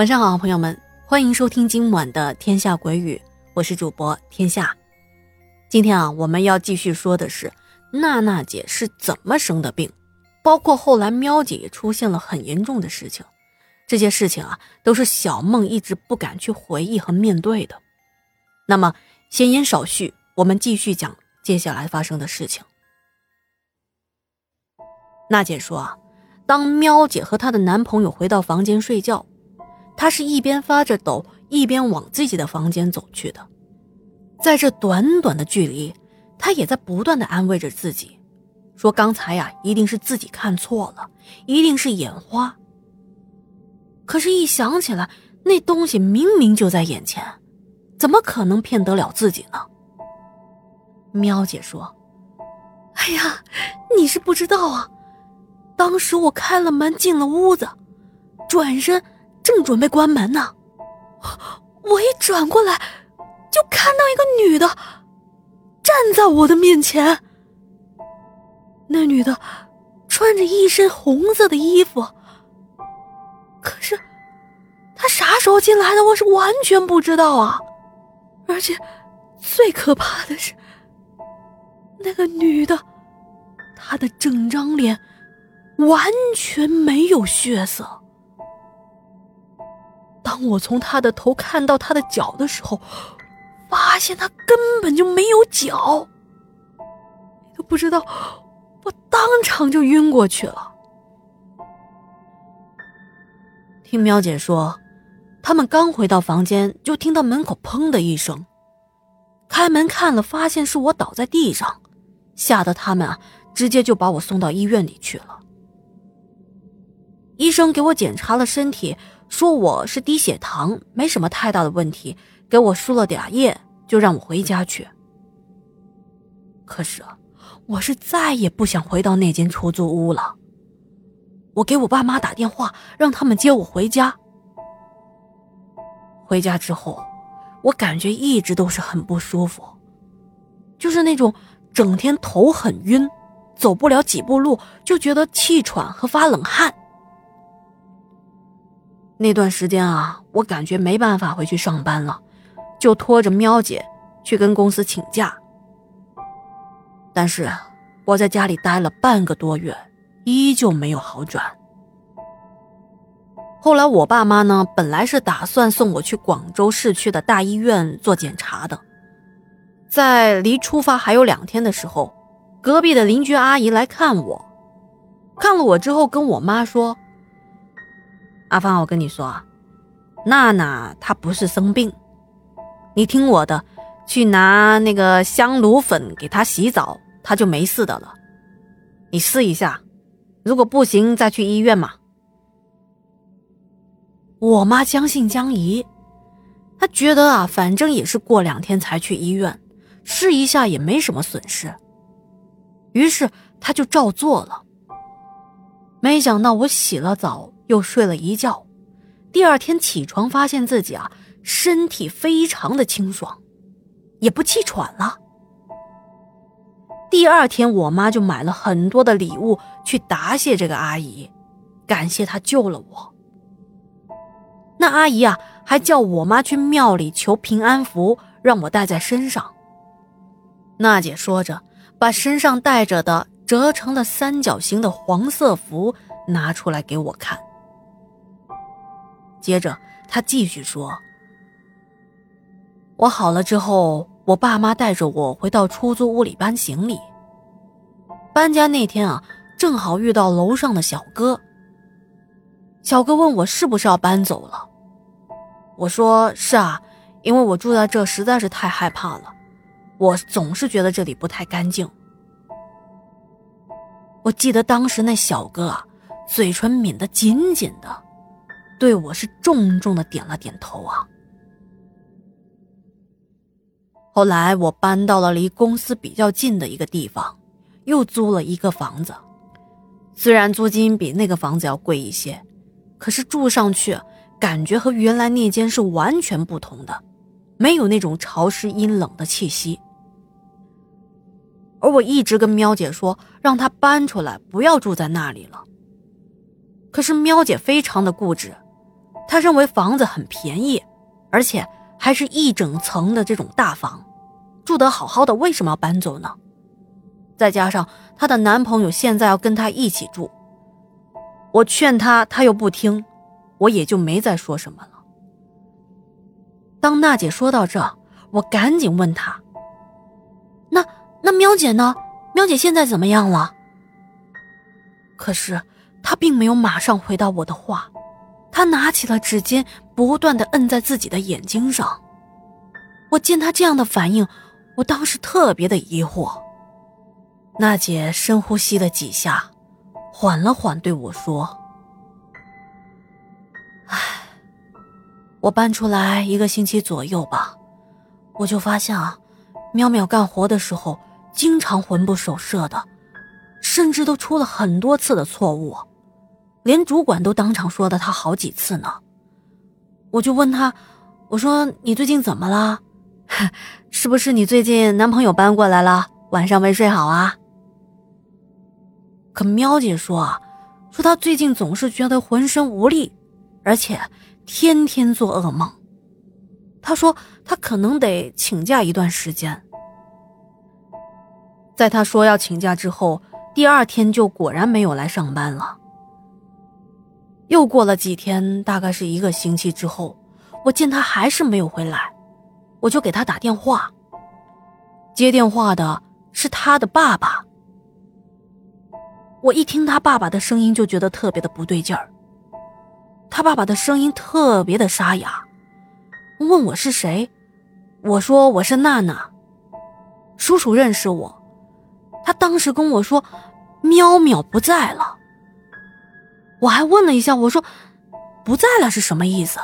晚上好，朋友们，欢迎收听今晚的《天下鬼语》，我是主播天下。今天啊，我们要继续说的是娜娜姐是怎么生的病，包括后来喵姐也出现了很严重的事情。这些事情啊，都是小梦一直不敢去回忆和面对的。那么，闲言少叙，我们继续讲接下来发生的事情。娜姐说啊，当喵姐和她的男朋友回到房间睡觉。他是一边发着抖，一边往自己的房间走去的。在这短短的距离，他也在不断的安慰着自己，说：“刚才呀，一定是自己看错了，一定是眼花。”可是，一想起来，那东西明明就在眼前，怎么可能骗得了自己呢？喵姐说：“哎呀，你是不知道啊，当时我开了门进了屋子，转身。”正准备关门呢，我一转过来，就看到一个女的站在我的面前。那女的穿着一身红色的衣服，可是她啥时候进来的，我是完全不知道啊！而且最可怕的是，那个女的，她的整张脸完全没有血色。我从他的头看到他的脚的时候，发现他根本就没有脚。都不知道，我当场就晕过去了。听喵姐说，他们刚回到房间，就听到门口砰的一声，开门看了，发现是我倒在地上，吓得他们啊，直接就把我送到医院里去了。医生给我检查了身体。说我是低血糖，没什么太大的问题，给我输了点液，就让我回家去。可是，我是再也不想回到那间出租屋了。我给我爸妈打电话，让他们接我回家。回家之后，我感觉一直都是很不舒服，就是那种整天头很晕，走不了几步路就觉得气喘和发冷汗。那段时间啊，我感觉没办法回去上班了，就拖着喵姐去跟公司请假。但是我在家里待了半个多月，依旧没有好转。后来我爸妈呢，本来是打算送我去广州市区的大医院做检查的，在离出发还有两天的时候，隔壁的邻居阿姨来看我，看了我之后跟我妈说。阿芳，我跟你说啊，娜娜她不是生病，你听我的，去拿那个香炉粉给她洗澡，她就没事的了。你试一下，如果不行再去医院嘛。我妈将信将疑，她觉得啊，反正也是过两天才去医院，试一下也没什么损失，于是她就照做了。没想到我洗了澡。又睡了一觉，第二天起床发现自己啊身体非常的清爽，也不气喘了。第二天我妈就买了很多的礼物去答谢这个阿姨，感谢她救了我。那阿姨啊还叫我妈去庙里求平安符，让我带在身上。娜姐说着，把身上带着的折成了三角形的黄色符拿出来给我看。接着，他继续说：“我好了之后，我爸妈带着我回到出租屋里搬行李。搬家那天啊，正好遇到楼上的小哥。小哥问我是不是要搬走了，我说是啊，因为我住在这实在是太害怕了，我总是觉得这里不太干净。我记得当时那小哥啊，嘴唇抿得紧紧的。”对我是重重的点了点头啊。后来我搬到了离公司比较近的一个地方，又租了一个房子。虽然租金比那个房子要贵一些，可是住上去感觉和原来那间是完全不同的，没有那种潮湿阴冷的气息。而我一直跟喵姐说，让她搬出来，不要住在那里了。可是喵姐非常的固执。他认为房子很便宜，而且还是一整层的这种大房，住得好好的，为什么要搬走呢？再加上她的男朋友现在要跟她一起住，我劝她，她又不听，我也就没再说什么了。当娜姐说到这，我赶紧问她：“那那喵姐呢？喵姐现在怎么样了？”可是她并没有马上回答我的话，他拿起了纸巾，不断的摁在自己的眼睛上。我见他这样的反应，我当时特别的疑惑。娜姐深呼吸了几下，缓了缓，对我说：“唉，我搬出来一个星期左右吧，我就发现啊，淼淼干活的时候经常魂不守舍的，甚至都出了很多次的错误，连主管都当场说的他好几次呢。我就问他，我说你最近怎么了？是不是你最近男朋友搬过来了，晚上没睡好啊？”可喵姐说，说她最近总是觉得浑身无力，而且天天做噩梦。她说她可能得请假一段时间。在她说要请假之后，第二天就果然没有来上班了。又过了几天，大概是一个星期之后，我见他还是没有回来，我就给他打电话。接电话的是他的爸爸。我一听他爸爸的声音，就觉得特别的不对劲儿。他爸爸的声音特别的沙哑，问我是谁，我说我是娜娜。叔叔认识我，他当时跟我说，喵喵不在了。我还问了一下，我说不在了是什么意思？